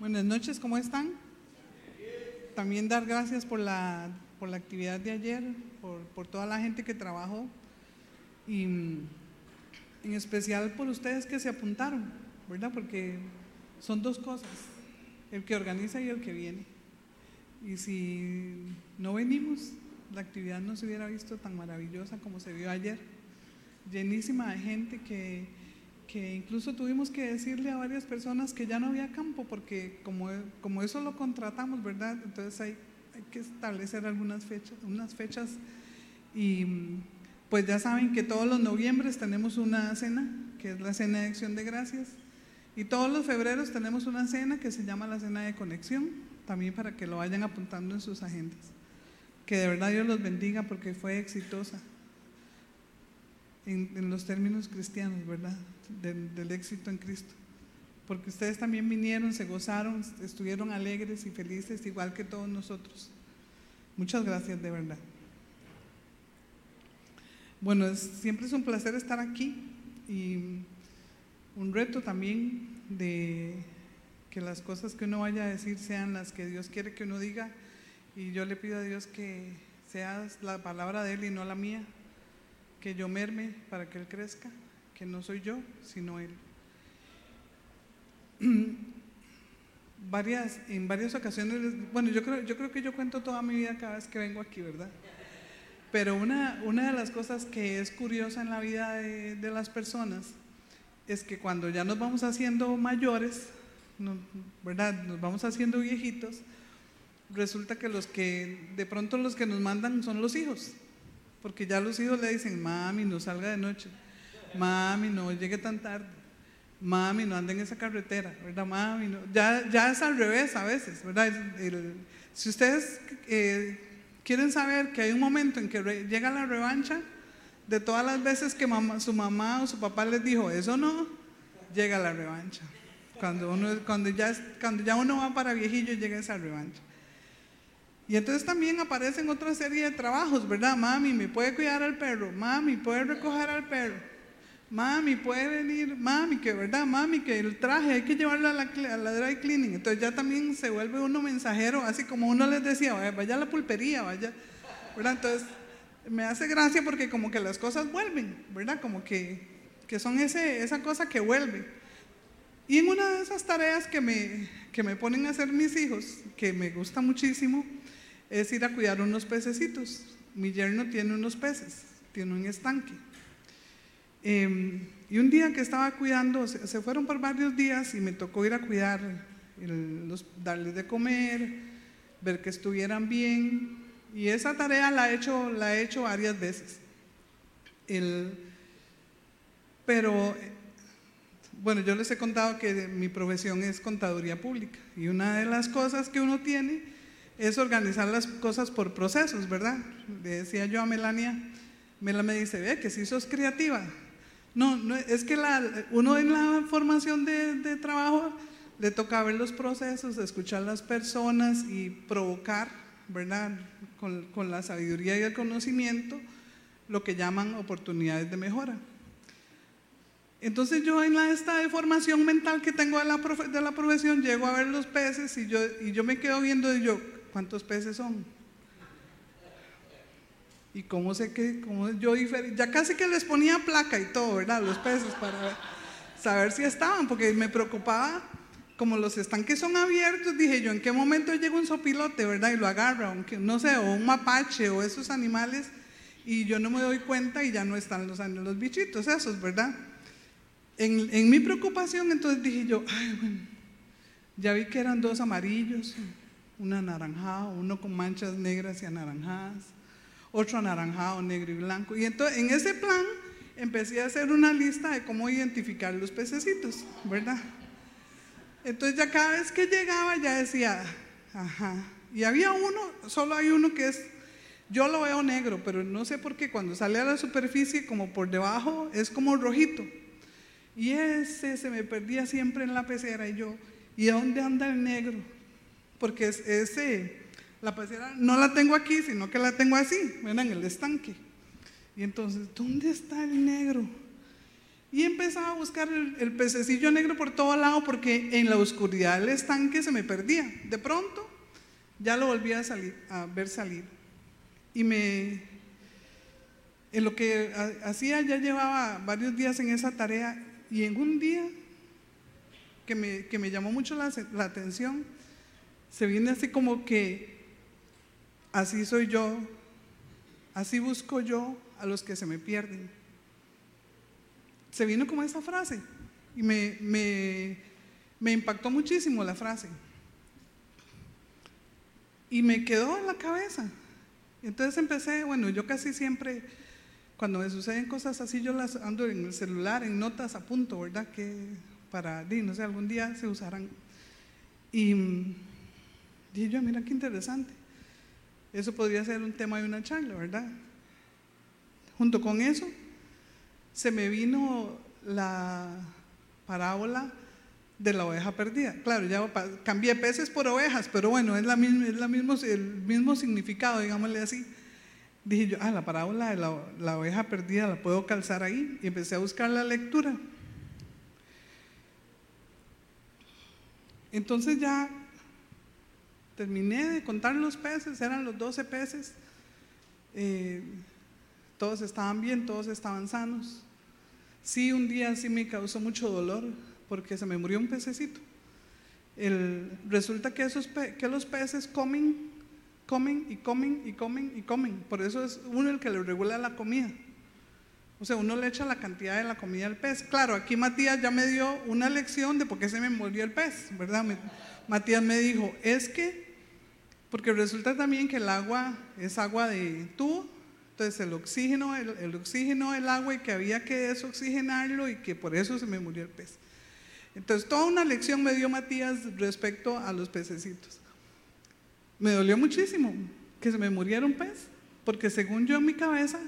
Buenas noches, ¿cómo están? También dar gracias por la, por la actividad de ayer, por, por toda la gente que trabajó y en especial por ustedes que se apuntaron, ¿verdad? Porque son dos cosas, el que organiza y el que viene. Y si no venimos, la actividad no se hubiera visto tan maravillosa como se vio ayer, llenísima de gente que que incluso tuvimos que decirle a varias personas que ya no había campo, porque como, como eso lo contratamos, ¿verdad? Entonces hay, hay que establecer algunas fechas, unas fechas y pues ya saben que todos los noviembres tenemos una cena, que es la cena de acción de gracias, y todos los febreros tenemos una cena que se llama la cena de conexión, también para que lo vayan apuntando en sus agendas. Que de verdad Dios los bendiga porque fue exitosa en, en los términos cristianos, ¿verdad? Del, éxito en Cristo. Porque ustedes también vinieron, se gozaron, estuvieron alegres y felices, igual que todos nosotros. Muchas gracias, de verdad. Bueno, siempre es un placer estar aquí y un reto también de que las cosas que uno vaya a decir sean las que Dios quiere que uno diga. Y yo le pido a Dios que sea la palabra de Él y no la mía, que yo merme para que Él crezca que no soy yo, sino Él. Varias, en varias ocasiones, bueno, yo creo, yo creo que yo cuento toda mi vida cada vez que vengo aquí, ¿verdad? Pero una, una de las cosas que es curiosa en la vida de, las personas es que cuando ya nos vamos haciendo mayores, ¿verdad? Nos vamos haciendo viejitos, resulta que los que, de pronto los que nos mandan son los hijos, porque ya los hijos le dicen, mami, no salga de noche mami, no llegue tan tarde, mami, no ande en esa carretera, ¿verdad? Mami, no. Ya, ya es al revés a veces, ¿verdad? si ustedes eh, quieren saber que hay un momento en que llega la revancha, de todas las veces que su mamá o su papá les dijo, eso no, llega la revancha. Cuando, uno, cuando, ya, cuando ya uno va para viejillo, llega esa revancha. Y entonces también aparecen otra serie de trabajos, ¿verdad? Mami, ¿me puede cuidar al perro? Mami, ¿puede recoger al perro? Mami, puede venir, mami, que verdad, mami, que el traje hay que llevarlo a la, dry cleaning. Entonces ya también se vuelve uno mensajero, así como uno les decía, vaya, a la pulpería, vaya. ¿verdad? Entonces me hace gracia porque como que las cosas vuelven, ¿verdad? Como que, que son ese, esa cosa que vuelve. Y en una de esas tareas que me, que me ponen a hacer mis hijos, que me gusta muchísimo, es ir a cuidar unos pececitos. Mi yerno tiene unos peces, tiene un estanque. Em, y un día que estaba cuidando, se, fueron por varios días y me tocó ir a cuidar, darles de comer, ver que estuvieran bien. Y esa tarea la he hecho, la he hecho varias veces. pero, bueno, yo les he contado que mi profesión es contaduría pública. Y una de las cosas que uno tiene es organizar las cosas por procesos, ¿verdad? Le decía yo a Melania, Melania me dice, ve que si sos creativa, no, no es que uno en la formación de, trabajo le toca ver los procesos, escuchar las personas y provocar, ¿verdad? Con, la sabiduría y el conocimiento, lo que llaman oportunidades de mejora. Entonces yo en la, esta de formación mental que tengo de la, de la profesión, llego a ver los peces y yo, y yo me quedo viendo y yo, ¿cuántos peces son? Y cómo sé que, cómo yo ya casi que les ponía placa y todo, ¿verdad? Los peces para saber si estaban, porque me preocupaba, como los estanques son abiertos, dije yo, ¿en qué momento llega un sopilote, verdad? Y lo agarra, aunque, no sé, o un mapache o esos animales, y yo no me doy cuenta y ya no están los, los bichitos esos, ¿verdad? En, en mi preocupación entonces dije yo, ay, bueno, ya vi que eran dos amarillos, un anaranjado, uno con manchas negras y anaranjadas otro anaranjado, negro y blanco. Y entonces en ese plan empecé a hacer una lista de cómo identificar los pececitos, ¿verdad? Entonces ya cada vez que llegaba ya decía, ajá. Y había uno, solo hay uno que es, yo lo veo negro, pero no sé por qué cuando sale a la superficie como por debajo es como rojito. Y ese se me perdía siempre en la pecera y yo, ¿y dónde anda el negro? Porque ese la pecera no la tengo aquí, sino que la tengo así, en el estanque. Y entonces, ¿dónde está el negro? Y empezaba a buscar el, pececillo negro por todo lado porque en la oscuridad del estanque se me perdía. De pronto ya lo volví a ver salir. Y me, en lo que hacía ya llevaba varios días en esa tarea y en un día que me, que me llamó mucho la, la atención, se viene así como que así soy yo, así busco yo a los que se me pierden se vino como esa frase y me, impactó muchísimo la frase. Y me quedó en la cabeza. Entonces empecé, bueno, yo casi siempre, cuando me suceden cosas así, yo las ando en el celular, en notas a punto, ¿verdad? Que para, no sé, algún día se usarán. Y dije yo, mira qué interesante. Eso podría ser un tema de una charla, ¿verdad? Junto con eso, se me vino la parábola de la oveja perdida. Claro, ya cambié peces por ovejas, pero bueno, es, la misma, es la mismo, el mismo significado, digámosle así. Dije yo, ah, la parábola de la, la oveja perdida la puedo calzar ahí. Y empecé a buscar la lectura. Entonces ya terminé de contar los peces, eran los 12 peces. Eh, todos estaban bien, todos estaban sanos. Sí, un día sí me causó mucho dolor porque se me murió un pececito. resulta que, esos que los peces comen, comen y comen y comen y comen. Por eso es uno el que le regula la comida. O sea, uno le echa la cantidad de la comida al pez. Claro, aquí Matías ya me dio una lección de por qué se me murió el pez, ¿verdad? Matías me dijo, es que, porque resulta también que el agua es agua de tubo, entonces el oxígeno, el, oxígeno del agua y que había que desoxigenarlo y que por eso se me murió el pez. Entonces toda una lección me dio Matías respecto a los pececitos. Me dolió muchísimo que se me muriera un pez, porque según yo en mi cabeza,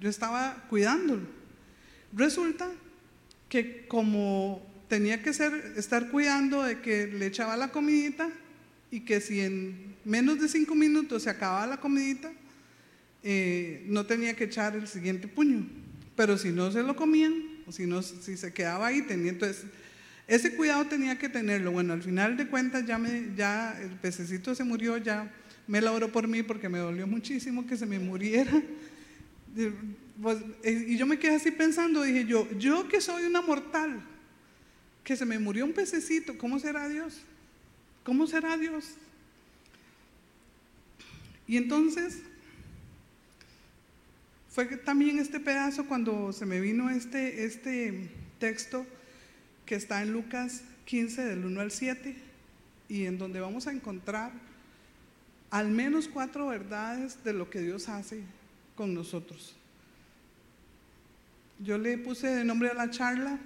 yo estaba cuidándolo. Resulta que como tenía que ser, estar cuidando de que le echaba la comidita y que si en menos de cinco minutos se acababa la comidita, eh, no tenía que echar el siguiente puño. Pero si no se lo comían, o si, no, si se quedaba ahí, tenía, entonces ese cuidado tenía que tenerlo. Bueno, al final de cuentas ya, me, ya el pececito se murió, ya me la oró por mí porque me dolió muchísimo que se me muriera. Pues, eh, y yo me quedé así pensando, dije yo, yo que soy una mortal, que se me murió un pececito, ¿cómo será Dios? ¿Cómo será Dios? Y entonces fue también este pedazo cuando se me vino este, este texto que está en Lucas 15 del 1 al 7 y en donde vamos a encontrar al menos cuatro verdades de lo que Dios hace con nosotros. Yo le puse de nombre a la charla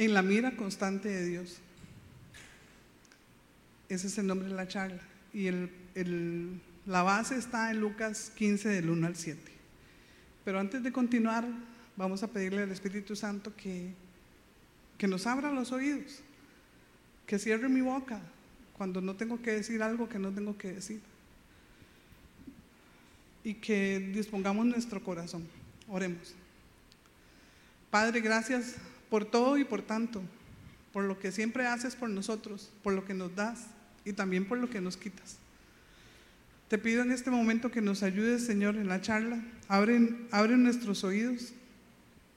en la mira constante de Dios. Ese es el nombre de la charla. Y la base está en Lucas 15 del 1 al 7. Pero antes de continuar, vamos a pedirle al Espíritu Santo que, que nos abra los oídos, que cierre mi boca cuando no tengo que decir algo que no tengo que decir. Y que dispongamos nuestro corazón. Oremos. Padre, gracias por todo y por tanto, por lo que siempre haces por nosotros, por lo que nos das y también por lo que nos quitas. Te pido en este momento que nos ayudes, Señor, en la charla. Abre, abre nuestros oídos,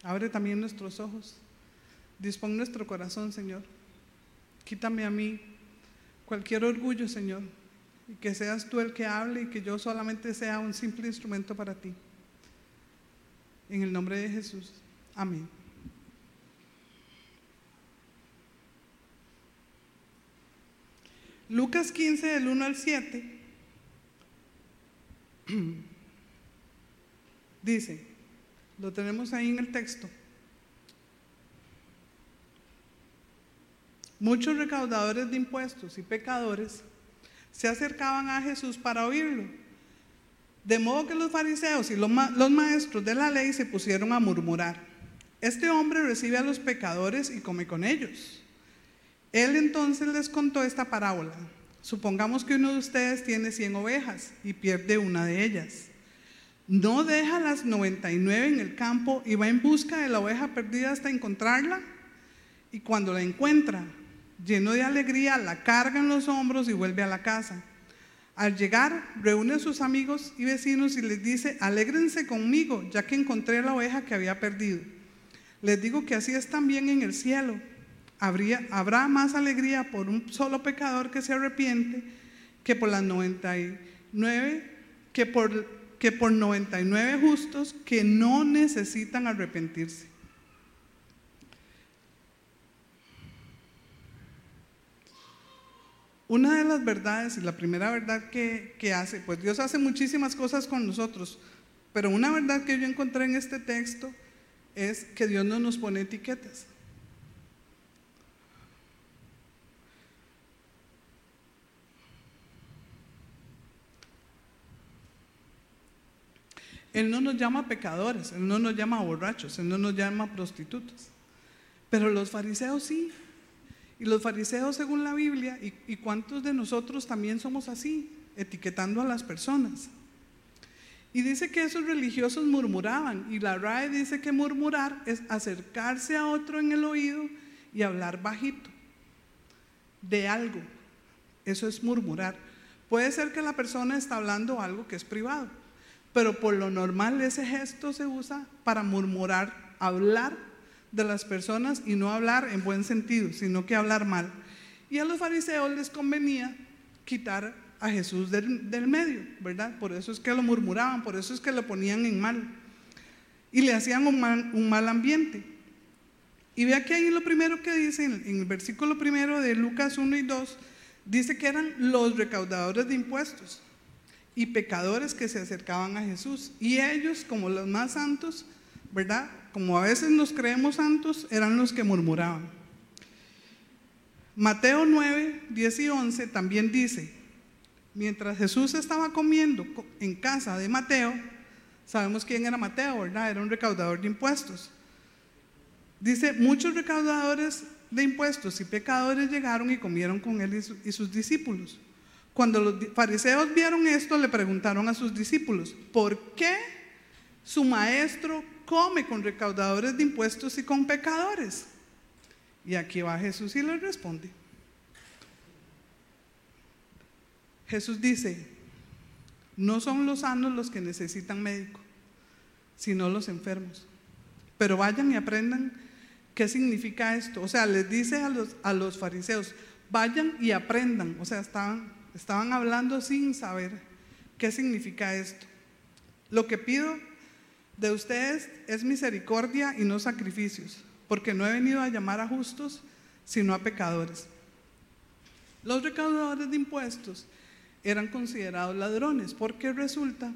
abre también nuestros ojos. Dispón nuestro corazón, Señor. Quítame a mí cualquier orgullo, Señor, y que seas tú el que hable y que yo solamente sea un simple instrumento para ti. En el nombre de Jesús. Amén. Lucas 15, del 1 al 7 Dice, lo tenemos ahí en el texto. Muchos recaudadores de impuestos y pecadores se acercaban a Jesús para oírlo. De modo que los fariseos y los, los maestros de la ley se pusieron a murmurar. Este hombre recibe a los pecadores y come con ellos. Él entonces les contó esta parábola. Supongamos que uno de ustedes tiene 100 ovejas y pierde una de ellas. ¿No deja las 99 en el campo y va en busca de la oveja perdida hasta encontrarla? Y cuando la encuentra, lleno de alegría, la carga en los hombros y vuelve a la casa. Al llegar, reúne a sus amigos y vecinos y les dice, alégrense conmigo, ya que encontré la oveja que había perdido. Les digo que así es también en el cielo. Habrá más alegría por un solo pecador que se arrepiente que por las 99, que por, que por 99 justos que no necesitan arrepentirse. Una de las verdades y la primera verdad que, que, hace, pues Dios hace muchísimas cosas con nosotros, pero una verdad que yo encontré en este texto es que Dios no nos pone etiquetas. Él no nos llama pecadores, Él no nos llama borrachos, Él no nos llama prostitutas. Pero los fariseos sí. Y los fariseos, según la Biblia, y, y cuántos de nosotros también somos así, etiquetando a las personas. Y dice que esos religiosos murmuraban. Y la RAE dice que murmurar es acercarse a otro en el oído y hablar bajito de algo. Eso es murmurar. Puede ser que la persona está hablando algo que es privado pero por lo normal ese gesto se usa para murmurar, hablar de las personas y no hablar en buen sentido, sino que hablar mal. Y a los fariseos les convenía quitar a Jesús del, medio, ¿verdad? Por eso es que lo murmuraban, por eso es que lo ponían en mal. Y le hacían un mal, un mal ambiente. Y vea que ahí lo primero que dice, en el versículo primero de Lucas 1 y 2, dice que eran los recaudadores de impuestos y pecadores que se acercaban a Jesús. Y ellos, como los más santos, ¿verdad? Como a veces nos creemos santos, eran los que murmuraban. Mateo 9, 10 y 11 también dice, mientras Jesús estaba comiendo en casa de Mateo, sabemos quién era Mateo, ¿verdad? Era un recaudador de impuestos. Dice, muchos recaudadores de impuestos y pecadores llegaron y comieron con él y, y sus discípulos. Cuando los fariseos vieron esto, le preguntaron a sus discípulos, ¿por qué su maestro come con recaudadores de impuestos y con pecadores? Y aquí va Jesús y le responde. Jesús dice, no son los sanos los que necesitan médico, sino los enfermos. Pero vayan y aprendan qué significa esto. O sea, les dice a los, a los fariseos, vayan y aprendan. O sea, estaban Estaban hablando sin saber qué significa esto. Lo que pido de ustedes es misericordia y no sacrificios, porque no he venido a llamar a justos, sino a pecadores. Los recaudadores de impuestos eran considerados ladrones, porque resulta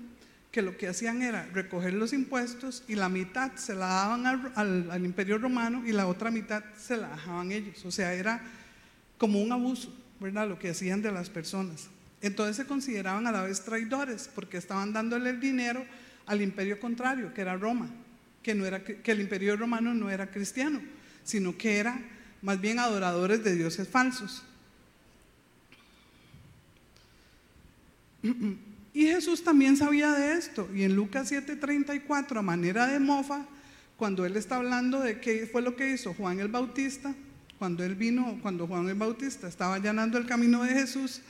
que lo que hacían era recoger los impuestos y la mitad se la daban al, al imperio romano y la otra mitad se la dejaban ellos. O sea, era como un abuso. ¿Verdad? Lo que hacían de las personas. Entonces se consideraban a la vez traidores porque estaban dándole el dinero al imperio contrario, que era Roma, que, no era, que el imperio romano no era cristiano, sino que era más bien adoradores de dioses falsos. Y Jesús también sabía de esto. Y en Lucas 7:34, a manera de mofa, cuando él está hablando de qué fue lo que hizo Juan el Bautista, cuando él vino, cuando Juan el Bautista estaba allanando el camino de Jesús,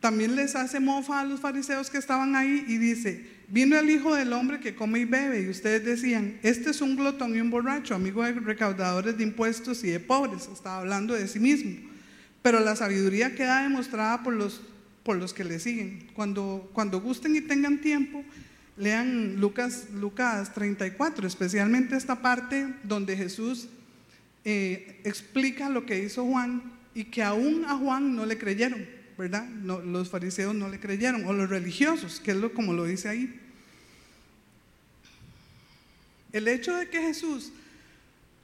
también les hace mofa a los fariseos que estaban ahí y dice, vino el Hijo del Hombre que come y bebe y ustedes decían, este es un glotón y un borracho, amigo de recaudadores de impuestos y de pobres, estaba hablando de sí mismo. Pero la sabiduría queda demostrada por los, por los que le siguen. Cuando, cuando gusten y tengan tiempo, lean Lucas, Lucas 34, especialmente esta parte donde Jesús eh, explica lo que hizo Juan y que aún a Juan no le creyeron, ¿verdad? los fariseos no le creyeron, o los religiosos, que es lo, como lo dice ahí. El hecho de que Jesús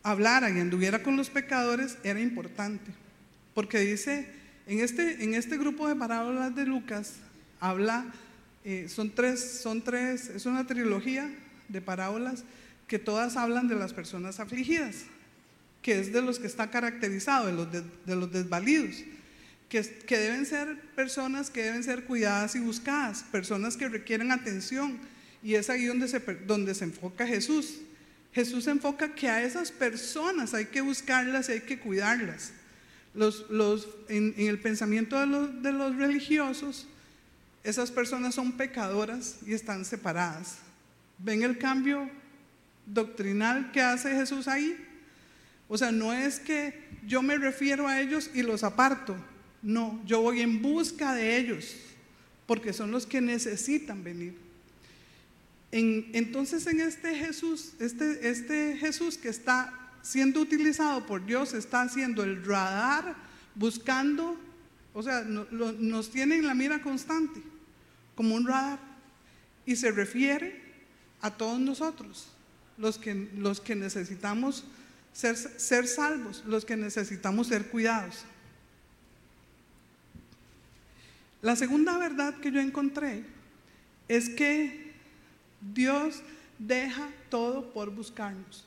hablara y anduviera con los pecadores era importante, porque dice, en este, en este grupo de parábolas de Lucas, habla, eh, son, tres, son tres, es una trilogía de parábolas que todas hablan de las personas afligidas que es de los que está caracterizado, de los, de, los desvalidos. que, que deben ser personas que deben ser cuidadas y buscadas, personas que requieren atención. Y es ahí donde se, donde se enfoca Jesús. Jesús enfoca que a esas personas hay que buscarlas y hay que cuidarlas. Los, los, en, el pensamiento de los, de los religiosos, esas personas son pecadoras y están separadas. ¿Ven el cambio doctrinal que hace Jesús ahí? O sea, no es que yo me refiero a ellos y los aparto. No, yo voy en busca de ellos, porque son los que necesitan venir. entonces en este Jesús, este, este Jesús que está siendo utilizado por Dios, está haciendo el radar, buscando, o sea, nos tiene en la mira constante, como un radar, y se refiere a todos nosotros, los que, los que necesitamos ser, ser salvos, los que necesitamos ser cuidados. La segunda verdad que yo encontré es que Dios deja todo por buscarnos.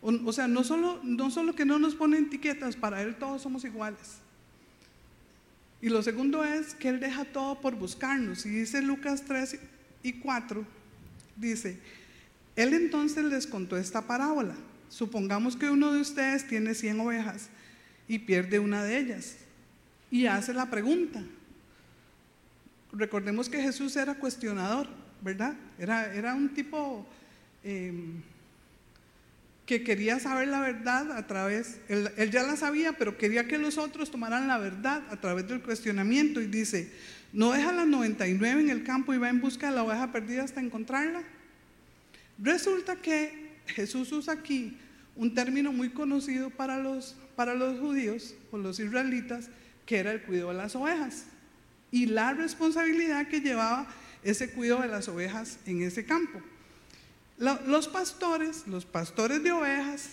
O, sea, no solo, no solo que no nos pone etiquetas, para Él todos somos iguales. Y lo segundo es que Él deja todo por buscarnos. Y dice Lucas 3 y 4, dice, Él entonces les contó esta parábola. Supongamos que uno de ustedes tiene 100 ovejas y pierde una de ellas. Y hace la pregunta. Recordemos que Jesús era cuestionador, ¿verdad? Era, era un tipo... Em, que quería saber la verdad a través, él, ya la sabía, pero quería que los otros tomaran la verdad a través del cuestionamiento y dice, ¿no deja las 99 en el campo y va en busca de la oveja perdida hasta encontrarla? Resulta que Jesús usa aquí un término muy conocido para los, para los judíos o los israelitas, que era el cuidado de las ovejas y la responsabilidad que llevaba ese cuidado de las ovejas en ese campo los pastores, los pastores de ovejas,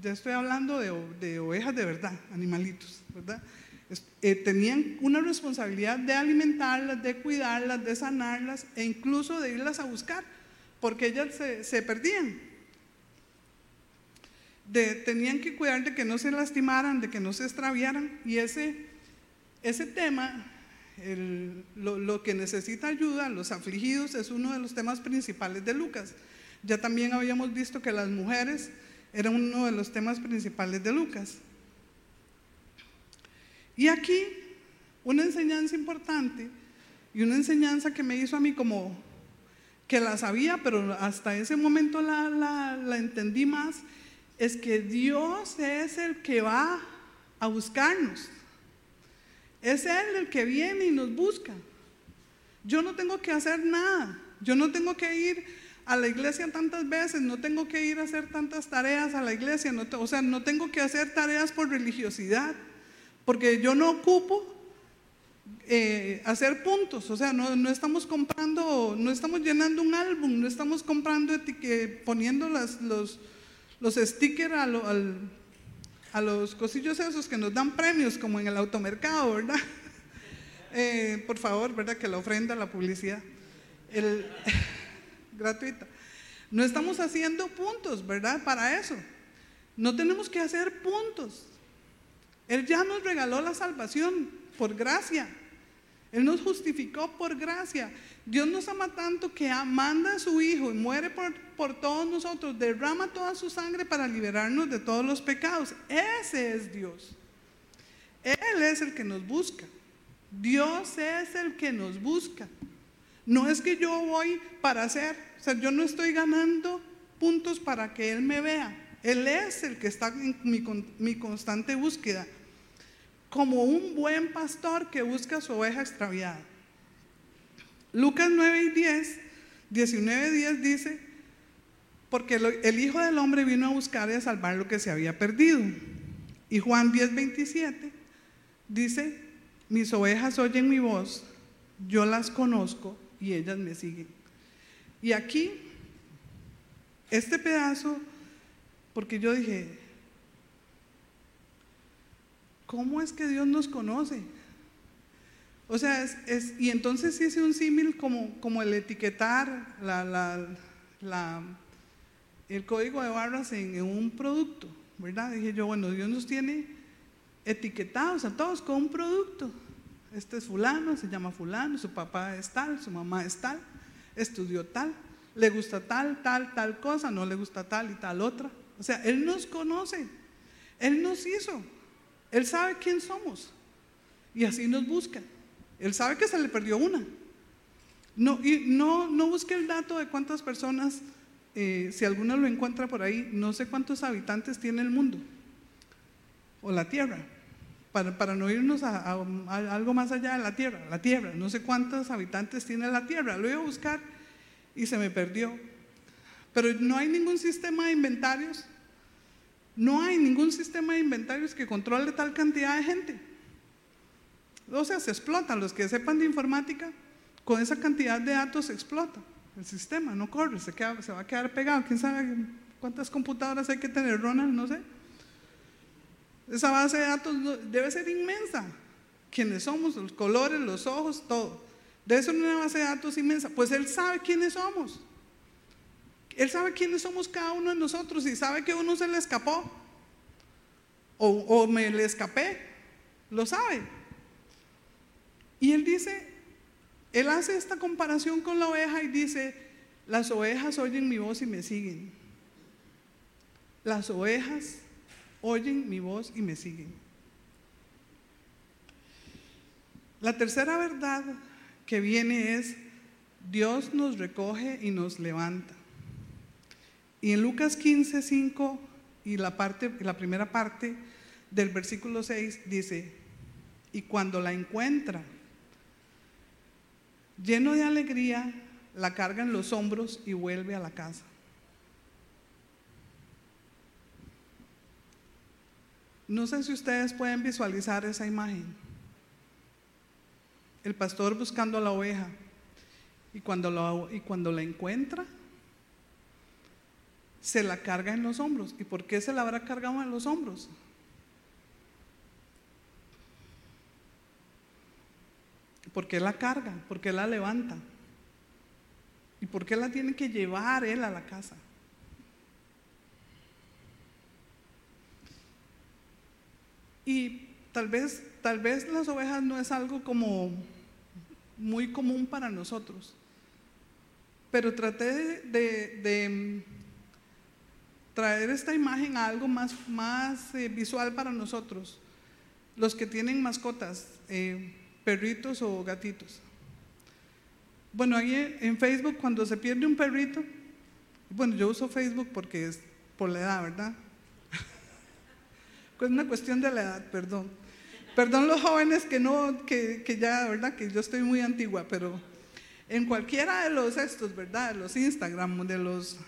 ya estoy hablando de, ovejas de verdad, animalitos, ¿verdad? Eh, tenían una responsabilidad de alimentarlas, de cuidarlas, de sanarlas e incluso de irlas a buscar, porque ellas se, perdían. Tenían que cuidar de que no se lastimaran, de que no se extraviaran. Y ese, ese tema, lo, lo que necesita ayuda, los afligidos, es uno de los temas principales de Lucas. Ya también habíamos visto que las mujeres eran uno de los temas principales de Lucas. Y aquí una enseñanza importante y una enseñanza que me hizo a mí como que la sabía, pero hasta ese momento la, la entendí más, es que Dios es el que va a buscarnos. Es Él el que viene y nos busca. Yo no tengo que hacer nada. Yo no tengo que ir a la iglesia tantas veces, no tengo que ir a hacer tantas tareas a la iglesia, o sea, no tengo que hacer tareas por religiosidad, porque yo no ocupo eh, hacer puntos, o sea, no, estamos comprando, no estamos llenando un álbum, no estamos comprando, poniendo las, los, los stickers a, a los cosillos esos que nos dan premios, como en el automercado, ¿verdad? Eh, por favor, ¿verdad? Que la ofrenda, la publicidad. El, gratuita. No estamos haciendo puntos, ¿verdad? Para eso. No tenemos que hacer puntos. Él ya nos regaló la salvación por gracia. Él nos justificó por gracia. Dios nos ama tanto que manda a su Hijo y muere por, por todos nosotros, derrama toda su sangre para liberarnos de todos los pecados. Ese es Dios. Él es el que nos busca. Dios es el que nos busca. No es que yo voy para hacer, o sea, yo no estoy ganando puntos para que Él me vea. Él es el que está en mi, constante búsqueda, como un buen pastor que busca su oveja extraviada. Lucas 9 y 10, 19 y 10 dice, porque el Hijo del Hombre vino a buscar y a salvar lo que se había perdido. Y Juan 10, 27 dice, mis ovejas oyen mi voz, yo las conozco y ellas me siguen. Y aquí, este pedazo, porque yo dije, ¿cómo es que Dios nos conoce? O sea, es, y entonces hice un símil como, el etiquetar el código de barras en, en, un producto, ¿verdad? Dije yo, bueno, Dios nos tiene etiquetados a todos con un producto. Este es fulano, se llama fulano, su papá es tal, su mamá es tal, estudió tal, le gusta tal, tal, tal cosa, no le gusta tal y tal otra. O sea, Él nos conoce, Él nos hizo, Él sabe quién somos y así nos busca. Él sabe que se le perdió una. No, no, no busque el dato de cuántas personas, eh, si alguno lo encuentra por ahí, no sé cuántos habitantes tiene el mundo o la tierra, para, para no irnos a, algo más allá de la tierra, la tierra, no sé cuántos habitantes tiene la tierra, lo iba a buscar y se me perdió. Pero no hay ningún sistema de inventarios, no hay ningún sistema de inventarios que controle tal cantidad de gente. O sea, se explotan, los que sepan de informática, con esa cantidad de datos se explota. El sistema no corre, se, se va a quedar pegado. ¿Quién sabe cuántas computadoras hay que tener, Ronald? No sé. Esa base de datos debe ser inmensa. ¿Quiénes somos? Los colores, los ojos, todo. Debe ser una base de datos inmensa. Pues Él sabe quiénes somos. Él sabe quiénes somos cada uno de nosotros y sabe que uno se le escapó. O, o me le escapé. Lo sabe. Y Él dice, Él hace esta comparación con la oveja y dice, las ovejas oyen mi voz y me siguen. Las ovejas oyen mi voz y me siguen. La tercera verdad que viene es, Dios nos recoge y nos levanta. Y en Lucas 15, 5 y la, parte, la primera parte del versículo 6 dice, y cuando la encuentra, lleno de alegría, la carga en los hombros y vuelve a la casa. No sé si ustedes pueden visualizar esa imagen. El pastor buscando a la oveja y cuando, y cuando la encuentra, se la carga en los hombros. ¿Y por qué se la habrá cargado en los hombros? ¿Por qué la carga? ¿Por qué la levanta? ¿Y por qué la tiene que llevar él a la casa? Y tal vez, tal vez las ovejas no es algo como muy común para nosotros, pero traté de, mm, traer esta imagen a algo más, más eh, visual para nosotros, los que tienen mascotas, eh, perritos o gatitos. Bueno, ahí en Facebook cuando se pierde un perrito, bueno, yo uso Facebook porque es por la edad, ¿verdad? Es una cuestión de la edad, perdón. Perdón los jóvenes que no, que, que ya, ¿verdad? Que yo estoy muy antigua, pero en cualquiera de los estos, ¿verdad? De los Instagram, de los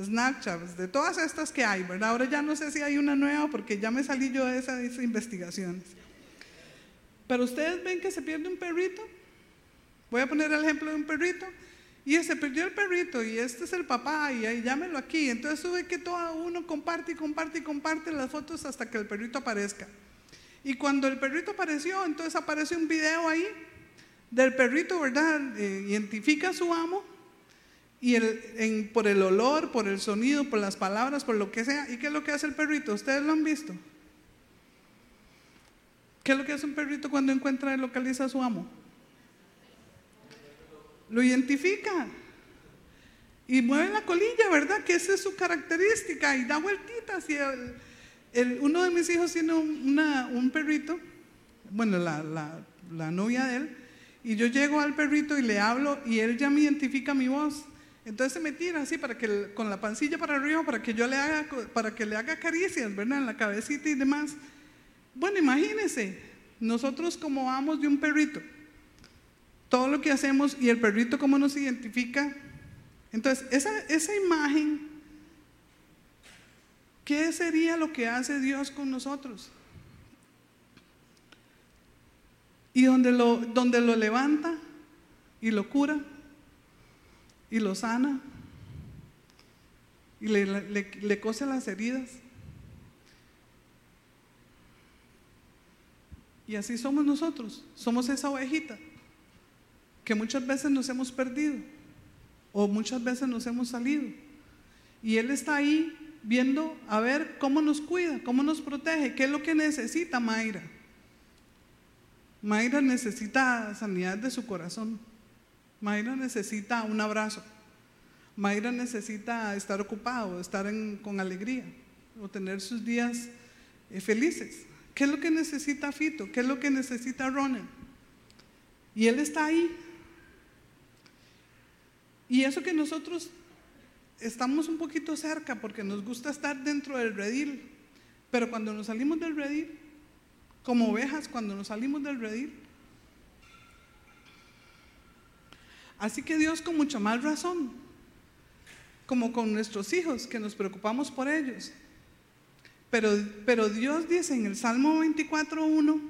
Snapchats, de todas estas que hay, ¿verdad? Ahora ya no sé si hay una nueva porque ya me salí yo de esas, esas investigaciones. Pero ustedes ven que se pierde un perrito. Voy a poner el ejemplo de un perrito. Y se perdió el perrito y este es el papá y ahí llámelo aquí. Entonces sube que todo uno comparte y comparte y comparte las fotos hasta que el perrito aparezca. Y cuando el perrito apareció, entonces aparece un video ahí del perrito, ¿verdad? Eh, identifica a su amo y el, por el olor, por el sonido, por las palabras, por lo que sea. ¿Y qué es lo que hace el perrito? ¿Ustedes lo han visto? ¿Qué es lo que hace un perrito cuando encuentra y localiza a su amo? lo identifica. Y mueve la colilla, ¿verdad? Que esa es su característica y da vueltitas. Y el, uno de mis hijos tiene un perrito, bueno, la, la, novia de él, y yo llego al perrito y le hablo y él ya me identifica mi voz. Entonces se me tira así para que con la pancilla para arriba para que yo le haga para que le haga caricias, ¿verdad? En la cabecita y demás. Bueno, imagínense, nosotros como vamos de un perrito todo lo que hacemos y el perrito cómo nos identifica. Entonces, esa, esa imagen, ¿qué sería lo que hace Dios con nosotros? Y donde lo, donde lo levanta y lo cura y lo sana y le, le, cose las heridas. Y así somos nosotros, somos esa ovejita que muchas veces nos hemos perdido o muchas veces nos hemos salido. Y Él está ahí viendo a ver cómo nos cuida, cómo nos protege, qué es lo que necesita Mayra. Mayra necesita sanidad de su corazón. Mayra necesita un abrazo. Mayra necesita estar ocupado, estar con alegría o tener sus días eh, felices. ¿Qué es lo que necesita Fito? ¿Qué es lo que necesita Ronald? Y él está ahí. Y eso que nosotros estamos un poquito cerca porque nos gusta estar dentro del redil, pero cuando nos salimos del redil, como ovejas, cuando nos salimos del redil, así que Dios con mucha más razón, como con nuestros hijos, que nos preocupamos por ellos. Pero, pero Dios dice en el Salmo 24.1,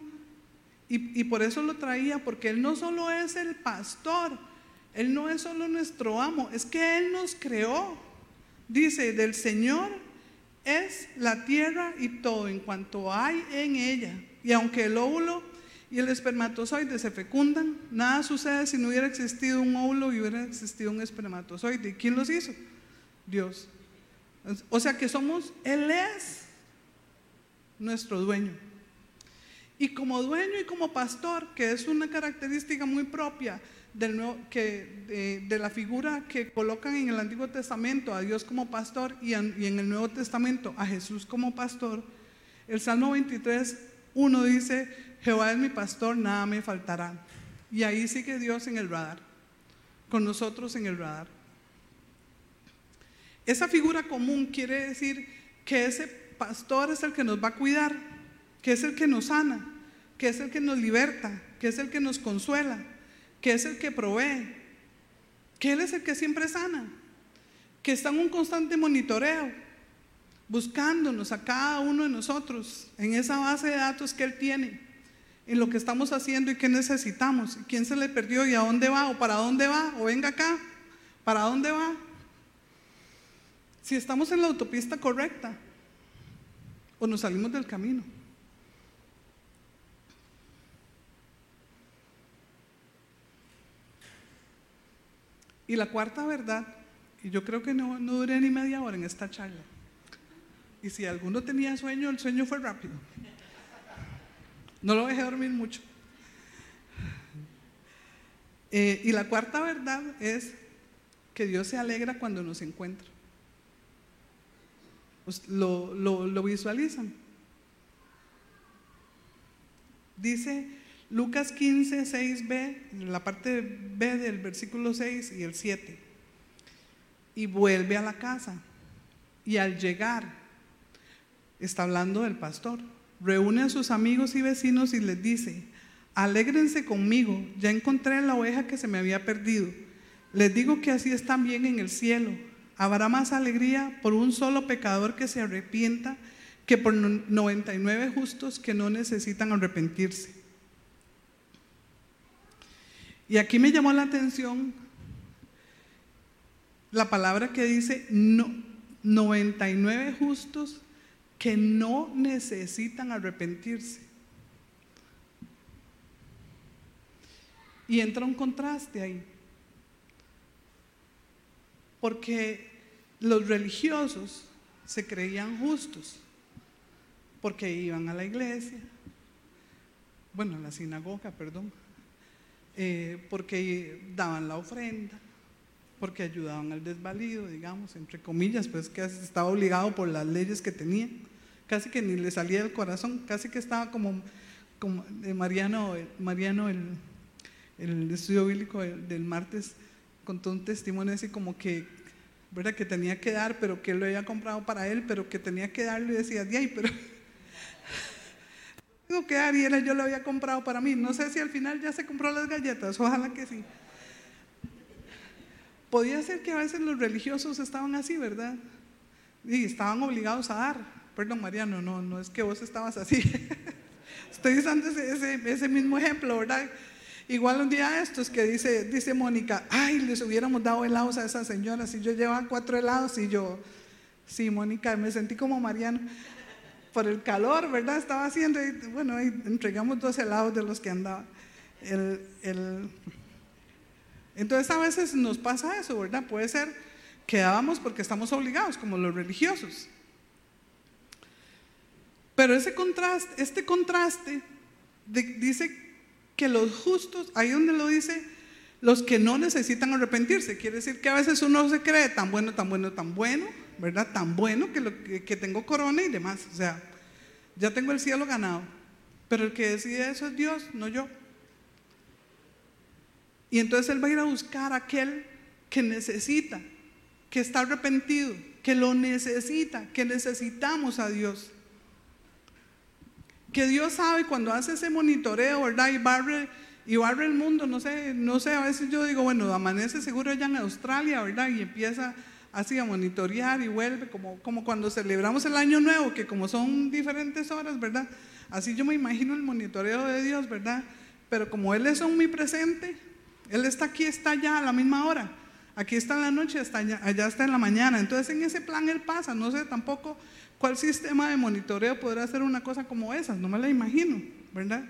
y, y por eso lo traía, porque Él no solo es el pastor, Él no es solo nuestro amo, es que Él nos creó. Dice, del Señor es la tierra y todo en cuanto hay en ella. Y aunque el óvulo y el espermatozoide se fecundan, nada sucede si no hubiera existido un óvulo y hubiera existido un espermatozoide. ¿Y quién los hizo? Dios. O sea que somos, Él es nuestro dueño. Y como dueño y como pastor, que es una característica muy propia de, la figura que colocan en el Antiguo Testamento a Dios como pastor y en, y en el Nuevo Testamento a Jesús como pastor, el Salmo 23, 1 dice, Jehová es mi pastor, nada me faltará. Y ahí sigue Dios en el radar, con nosotros en el radar. Esa figura común quiere decir que ese pastor es el que nos va a cuidar, que es el que nos sana, que es el que nos liberta, que es el que nos consuela, que es el que provee, que Él es el que siempre sana, que está en un constante monitoreo, buscándonos a cada uno de nosotros en esa base de datos que Él tiene, en lo que estamos haciendo y qué necesitamos, quién se le perdió y a dónde va, o para dónde va, o venga acá, para dónde va. Si estamos en la autopista correcta o nos salimos del camino. Y la cuarta verdad, y yo creo que no, no duré ni media hora en esta charla. Y si alguno tenía sueño, el sueño fue rápido. No lo dejé dormir mucho. Eh, y la cuarta verdad es que Dios se alegra cuando nos encuentra. Pues, lo, lo, visualizan. Dice Lucas 15, 6b, la parte B del versículo 6 y el 7. Y vuelve a la casa. Y al llegar, está hablando del pastor, reúne a sus amigos y vecinos y les dice, alégrense conmigo, ya encontré la oveja que se me había perdido. Les digo que así es también en el cielo. Habrá más alegría por un solo pecador que se arrepienta que por 99 justos que no necesitan arrepentirse. Y aquí me llamó la atención la palabra que dice no, 99 justos que no necesitan arrepentirse. Y entra un contraste ahí. Porque los religiosos se creían justos, porque iban a la iglesia, bueno, a la sinagoga, perdón, eh, porque daban la ofrenda, porque ayudaban al desvalido, digamos, entre comillas, pues que estaba obligado por las leyes que tenía, casi que ni le salía del corazón, casi que estaba como, como Mariano, Mariano el, el estudio bíblico del, martes contó un testimonio así como que, ¿verdad? Que tenía que dar, pero que él lo había comprado para él, pero que tenía que darle y decía, ay, pero que dar y yo lo había comprado para mí. No sé si al final ya se compró las galletas, ojalá que sí. Podía ser que a veces los religiosos estaban así, ¿verdad? Y estaban obligados a dar. Perdón, Mariano, no, no es que vos estabas así. Estoy usando ese, ese, mismo ejemplo, ¿verdad? Igual un día esto es que dice, dice Mónica, ay, les hubiéramos dado helados a esa señora si yo llevaba cuatro helados y yo, sí, Mónica, me sentí como Mariano por el calor, ¿verdad? Estaba haciendo, bueno, entregamos dos helados de los que andaba. Entonces a veces nos pasa eso, ¿verdad? Puede ser que dábamos porque estamos obligados, como los religiosos. Pero ese contraste, este contraste dice que los justos, ahí donde lo dice, los que no necesitan arrepentirse, quiere decir que a veces uno se cree tan bueno, tan bueno, tan bueno, ¿verdad? Tan bueno que, lo, que tengo corona y demás. O sea, ya tengo el cielo ganado. Pero el que decide eso es Dios, no yo. Y entonces Él va a ir a buscar a aquel que necesita, que está arrepentido, que lo necesita, que necesitamos a Dios. Que Dios sabe cuando hace ese monitoreo, ¿verdad? Y barre, y barre el mundo, no sé, no sé, a veces yo digo, bueno, amanece seguro allá en Australia, ¿verdad? Y empieza así a monitorear y vuelve, como, como cuando celebramos el año nuevo, que como son diferentes horas, ¿verdad? Así yo me imagino el monitoreo de Dios, ¿verdad? Pero como Él es omnipresente, Él está aquí, está allá a la misma hora. Aquí está en la noche, está allá, allá está en la mañana. Entonces en ese plan Él pasa. No sé tampoco cuál sistema de monitoreo podrá hacer una cosa como esa. No me la imagino, ¿verdad?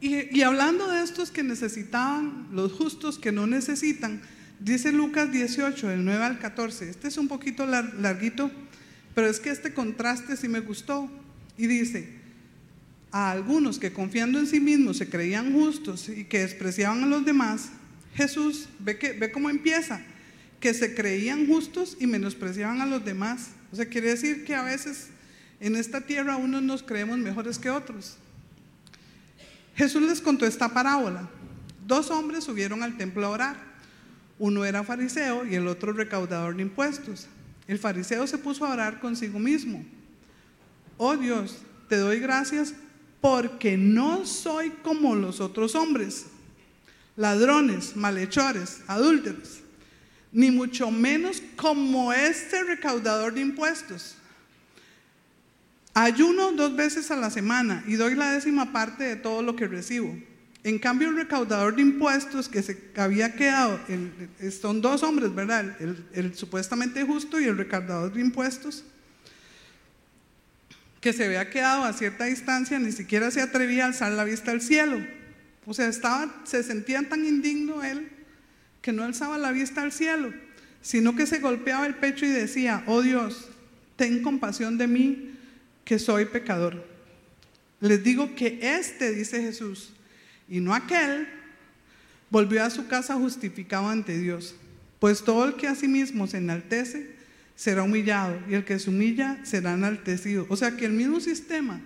Y, hablando de estos que necesitaban, los justos que no necesitan, dice Lucas 18, del 9 al 14. Este es un poquito larguito, pero es que este contraste sí me gustó. Y dice, a algunos que confiando en sí mismos se creían justos y que despreciaban a los demás, Jesús ve, que, ve cómo empieza, que se creían justos y menospreciaban a los demás. O sea, quiere decir que a veces en esta tierra unos nos creemos mejores que otros. Jesús les contó esta parábola. Dos hombres subieron al templo a orar. Uno era fariseo y el otro recaudador de impuestos. El fariseo se puso a orar consigo mismo. Oh Dios, te doy gracias porque no soy como los otros hombres ladrones, malhechores, adúlteros, ni mucho menos como este recaudador de impuestos. Ayuno dos veces a la semana y doy la décima parte de todo lo que recibo. En cambio, el recaudador de impuestos que se había quedado, son dos hombres, ¿verdad? el supuestamente justo y el recaudador de impuestos, que se había quedado a cierta distancia, ni siquiera se atrevía a alzar la vista al cielo o sea, estaba, se sentía tan indigno él que no alzaba la vista al cielo, sino que se golpeaba el pecho y decía, oh Dios, ten compasión de mí, que soy pecador. Les digo que este, dice Jesús, y no aquel, volvió a su casa justificado ante Dios. Pues todo el que a sí mismo se enaltece será humillado, y el que se humilla será enaltecido. O sea que el mismo sistema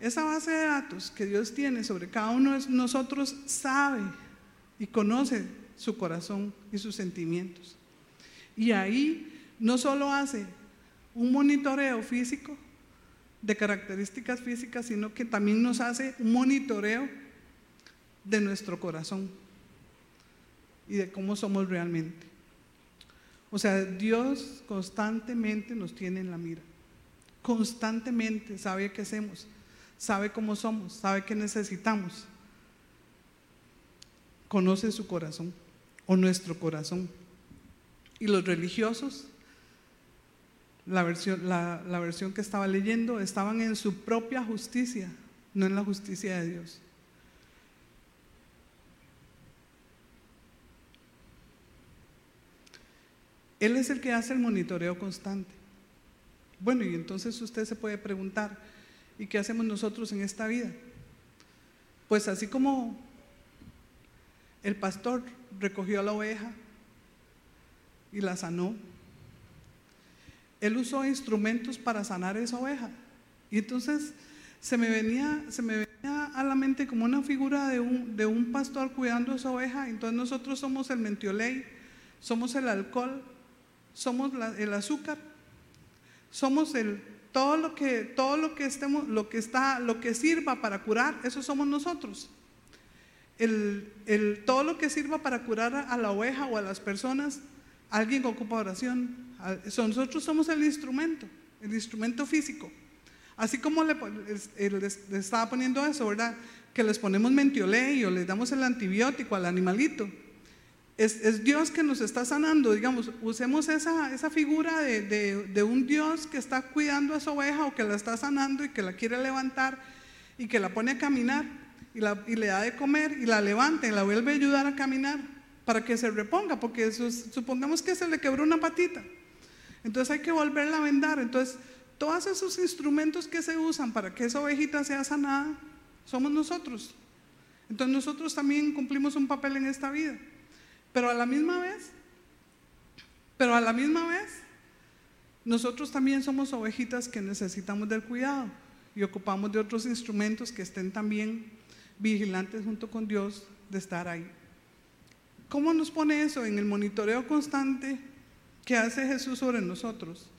esa base de datos que Dios tiene sobre cada uno de nosotros sabe y conoce su corazón y sus sentimientos. Y ahí no solo hace un monitoreo físico de características físicas, sino que también nos hace un monitoreo de nuestro corazón y de cómo somos realmente. O sea, Dios constantemente nos tiene en la mira. Constantemente sabe qué hacemos sabe cómo somos, sabe qué necesitamos. Conoce su corazón o nuestro corazón. Y los religiosos, la versión, la, versión que estaba leyendo, estaban en su propia justicia, no en la justicia de Dios. Él es el que hace el monitoreo constante. Bueno, y entonces usted se puede preguntar, ¿Y qué hacemos nosotros en esta vida? Pues así como el pastor recogió la oveja y la sanó, él usó instrumentos para sanar esa oveja. Y entonces se me venía, se me venía a la mente como una figura de un, de un pastor cuidando esa oveja. Entonces nosotros somos el mentiolei, somos el alcohol, somos el azúcar, somos el, todo lo que, todo lo que estemos, lo que está, lo que sirva para curar, eso somos nosotros. El, todo lo que sirva para curar a la oveja o a las personas, alguien ocupa oración. Nosotros somos el instrumento, el instrumento físico. Así como le, estaba poniendo eso, ¿verdad? Que les ponemos mentiolei o les damos el antibiótico al animalito es, Dios que nos está sanando, digamos, usemos esa, esa figura de, un Dios que está cuidando a su oveja o que la está sanando y que la quiere levantar y que la pone a caminar y, le da de comer y la levanta y la vuelve a ayudar a caminar para que se reponga, porque supongamos que se le quebró una patita, entonces hay que volverla a vendar, entonces todos esos instrumentos que se usan para que esa ovejita sea sanada, somos nosotros. Entonces nosotros también cumplimos un papel en esta vida. Pero a la misma vez, pero a la misma vez, nosotros también somos ovejitas que necesitamos del cuidado y ocupamos de otros instrumentos que estén también vigilantes junto con Dios de estar ahí. ¿Cómo nos pone eso en el monitoreo constante que hace Jesús sobre nosotros?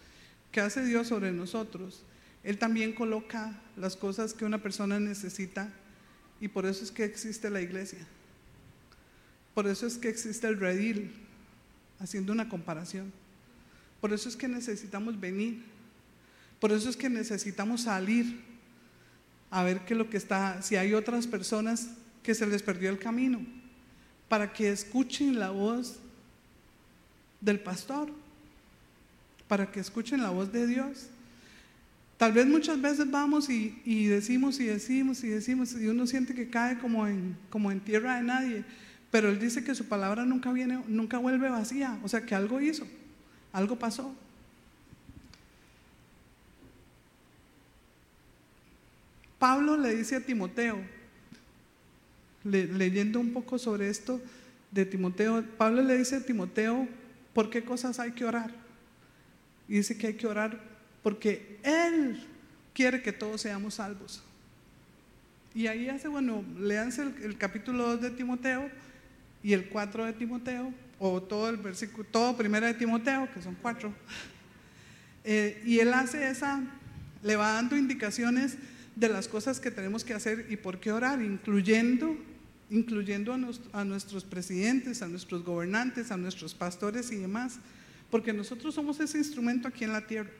que hace Dios sobre nosotros? Él también coloca las cosas que una persona necesita y por eso es que existe la iglesia. Por eso es que existe el redil, haciendo una comparación. Por eso es que necesitamos venir. Por eso es que necesitamos salir a ver qué lo que está, si hay otras personas que se les perdió el camino, para que escuchen la voz del pastor, para que escuchen la voz de Dios. Tal vez muchas veces vamos y, decimos y decimos y decimos y uno siente que cae como en, como en tierra de nadie, pero Él dice que su palabra nunca viene, nunca vuelve vacía, o sea que algo hizo, algo pasó. Pablo le dice a Timoteo, leyendo un poco sobre esto de Timoteo, Pablo le dice a Timoteo, ¿por qué cosas hay que orar? Y dice que hay que orar porque Él quiere que todos seamos salvos. Y ahí hace, bueno, leanse el, capítulo 2 de Timoteo y el 4 de Timoteo, o todo el versículo, todo primero de Timoteo, que son cuatro. Eh, y él hace esa, le va dando indicaciones de las cosas que tenemos que hacer y por qué orar, incluyendo, incluyendo a nuestros presidentes, a nuestros gobernantes, a nuestros pastores y demás, porque nosotros somos ese instrumento aquí en la tierra.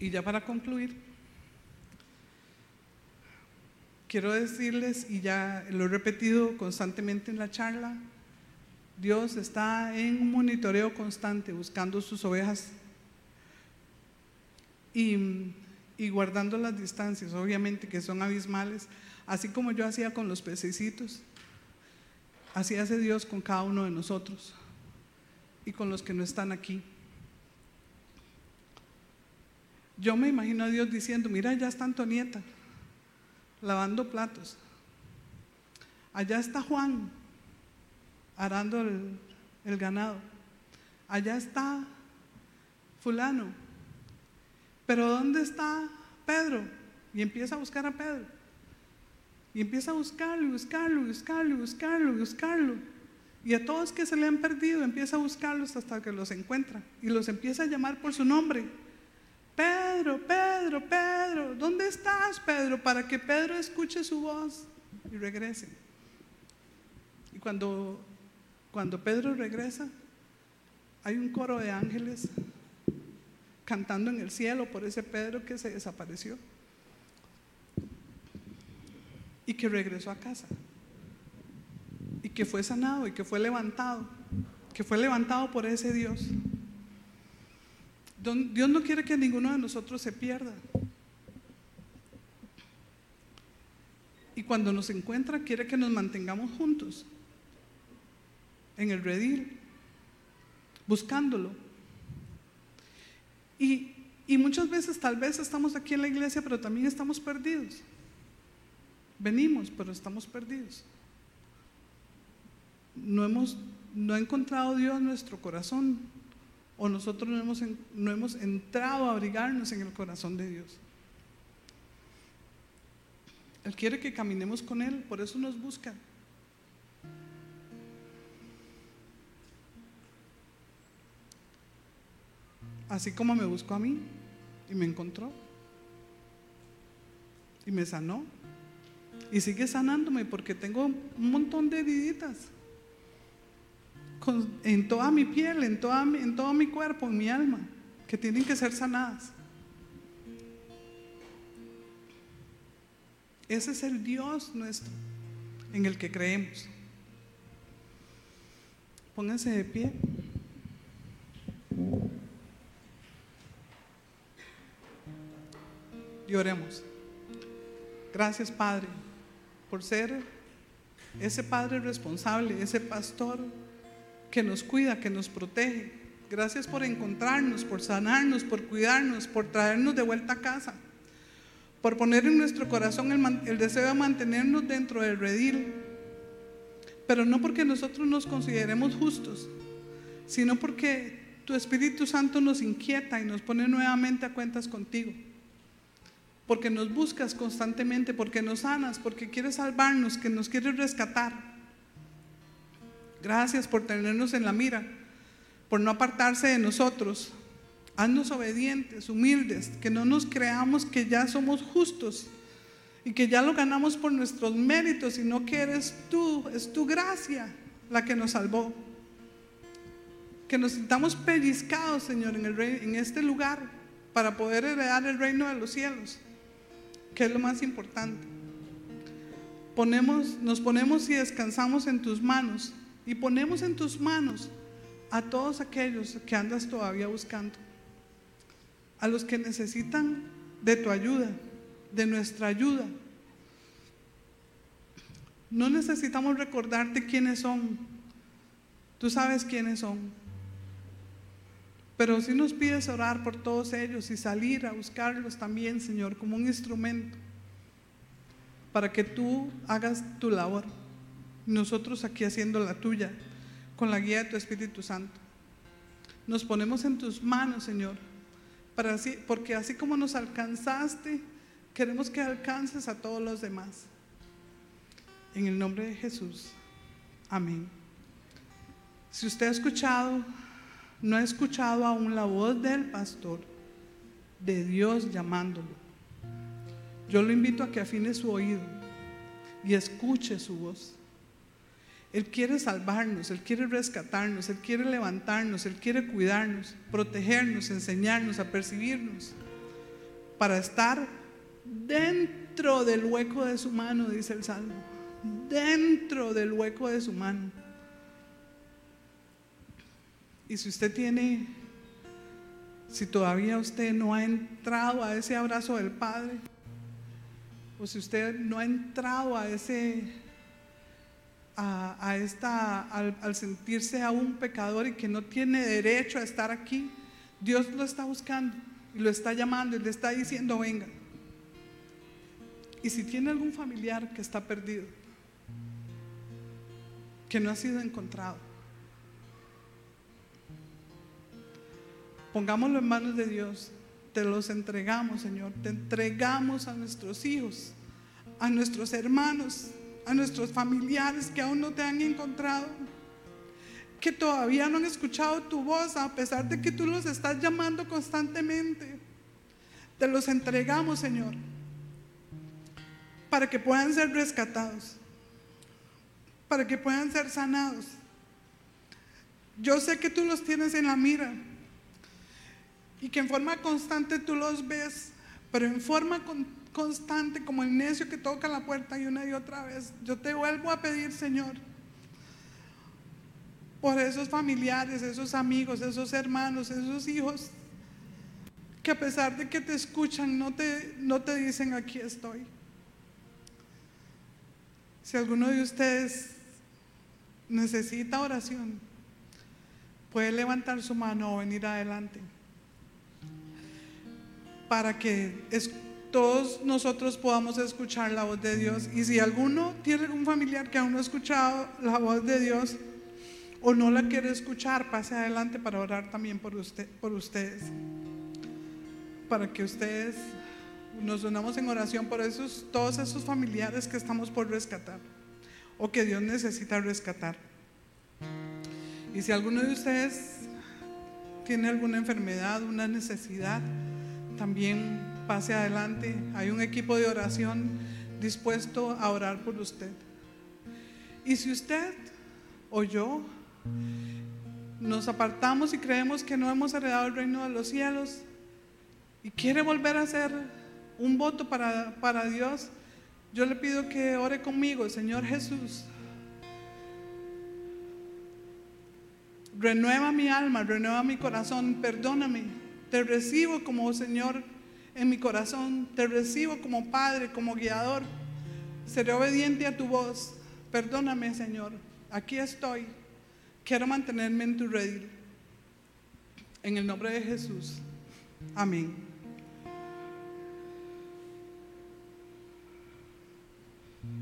Y ya para concluir, quiero decirles, y ya lo he repetido constantemente en la charla, Dios está en un monitoreo constante buscando sus ovejas y, y, guardando las distancias, obviamente que son abismales, así como yo hacía con los pececitos, así hace Dios con cada uno de nosotros y con los que no están aquí. Yo me imagino a Dios diciendo, mira, allá está Antonieta, lavando platos. Allá está Juan, arando el, el ganado. Allá está fulano. Pero ¿dónde está Pedro? Y empieza a buscar a Pedro. Y empieza a buscarlo, buscarlo, buscarlo, buscarlo, buscarlo. Y a todos que se le han perdido, empieza a buscarlos hasta que los encuentra. Y los empieza a llamar por su nombre. Pedro, Pedro, Pedro, ¿dónde estás, Pedro? Para que Pedro escuche su voz y regrese. Y cuando, cuando Pedro regresa, hay un coro de ángeles cantando en el cielo por ese Pedro que se desapareció y que regresó a casa y que fue sanado y que fue levantado, que fue levantado por ese Dios. Dios no quiere que ninguno de nosotros se pierda. Y cuando nos encuentra, quiere que nos mantengamos juntos en el redil, buscándolo. Y, muchas veces tal vez estamos aquí en la iglesia, pero también estamos perdidos. Venimos, pero estamos perdidos. No hemos no ha encontrado Dios nuestro corazón o nosotros no hemos, no hemos entrado a abrigarnos en el corazón de Dios. Él quiere que caminemos con Él, por eso nos busca. Así como me buscó a mí y me encontró y me sanó y sigue sanándome porque tengo un montón de heriditas en toda mi piel, en, toda en todo mi cuerpo, en mi alma, que tienen que ser sanadas. Ese es el Dios nuestro en el que creemos. Pónganse de pie. Y oremos. Gracias, Padre, por ser ese Padre responsable, ese pastor que nos cuida, que nos protege. Gracias por encontrarnos, por sanarnos, por cuidarnos, por traernos de vuelta a casa, por poner en nuestro corazón el, deseo de mantenernos dentro del redil, pero no porque nosotros nos consideremos justos, sino porque tu Espíritu Santo nos inquieta y nos pone nuevamente a cuentas contigo. Porque nos buscas constantemente, porque nos sanas, porque quieres salvarnos, que nos quieres rescatar. Gracias por tenernos en la mira, por no apartarse de nosotros. Haznos obedientes, humildes, que no nos creamos que ya somos justos y que ya lo ganamos por nuestros méritos, sino que eres tú, es tu gracia la que nos salvó que nos sintamos pellizcados, Señor, en, el en este lugar para poder heredar el reino de los cielos, que es lo más importante. Ponemos, nos ponemos y descansamos en tus manos y ponemos en tus manos a todos aquellos que andas todavía buscando, a los que necesitan de tu ayuda, de nuestra ayuda. No necesitamos recordarte quiénes son, tú sabes quiénes son. Pero si nos pides orar por todos ellos y salir a buscarlos también, Señor, como un instrumento para que tú hagas tu labor. Nosotros aquí haciendo la tuya, con la guía de tu Espíritu Santo. Nos ponemos en tus manos, Señor, para así, porque así como nos alcanzaste, queremos que alcances a todos los demás. En el nombre de Jesús. Amén. Si usted ha escuchado no ha escuchado aún la voz del pastor, de Dios llamándolo. Yo lo invito a que afine su oído y escuche su voz. Él quiere salvarnos, Él quiere rescatarnos, Él quiere levantarnos, Él quiere cuidarnos, protegernos, enseñarnos, a percibirnos, para estar dentro del hueco de su mano, dice el Salmo, dentro del hueco de su mano. Y si usted tiene, si todavía usted no ha entrado a ese abrazo del Padre, o si usted no ha entrado a ese, a, esta, al, al sentirse aún pecador y que no tiene derecho a estar aquí, Dios lo está buscando y lo está llamando y le está diciendo, venga. Y si tiene algún familiar que está perdido, que no ha sido encontrado, Pongámoslo en manos de Dios. Te los entregamos, Señor. Te entregamos a nuestros hijos, a nuestros hermanos, a nuestros familiares que aún no te han encontrado, que todavía no han escuchado tu voz, a pesar de que tú los estás llamando constantemente. Te los entregamos, Señor, para que puedan ser rescatados, para que puedan ser sanados. Yo sé que tú los tienes en la mira y que en forma constante tú los ves, pero en forma constante como el necio que toca la puerta y una y otra vez. Yo te vuelvo a pedir, Señor, por esos familiares, esos amigos, esos hermanos, esos hijos, que a pesar de que te escuchan, no te, no te dicen aquí estoy. Si alguno de ustedes necesita oración, puede levantar su mano o venir adelante para que todos nosotros podamos escuchar la voz de Dios. Y si alguno tiene algún familiar que aún no ha escuchado la voz de Dios o no la quiere escuchar, pase adelante para orar también por, usted, por ustedes. Para que ustedes nos unamos en oración por esos, todos esos familiares que estamos por rescatar o que Dios necesita rescatar. Y si alguno de ustedes tiene alguna enfermedad, una necesidad, también pase adelante. Hay un equipo de oración dispuesto a orar por usted. Y si usted o yo nos apartamos y creemos que no hemos heredado el reino de los cielos y quiere volver a hacer un voto para, para Dios, yo le pido que ore conmigo, Señor Jesús. Renueva mi alma, renueva mi corazón, perdóname te recibo como Señor en mi corazón. Te recibo como Padre, como guiador. Seré obediente a tu voz. Perdóname, Señor. Aquí estoy. Quiero mantenerme en tu redil. En el nombre de Jesús. Amén.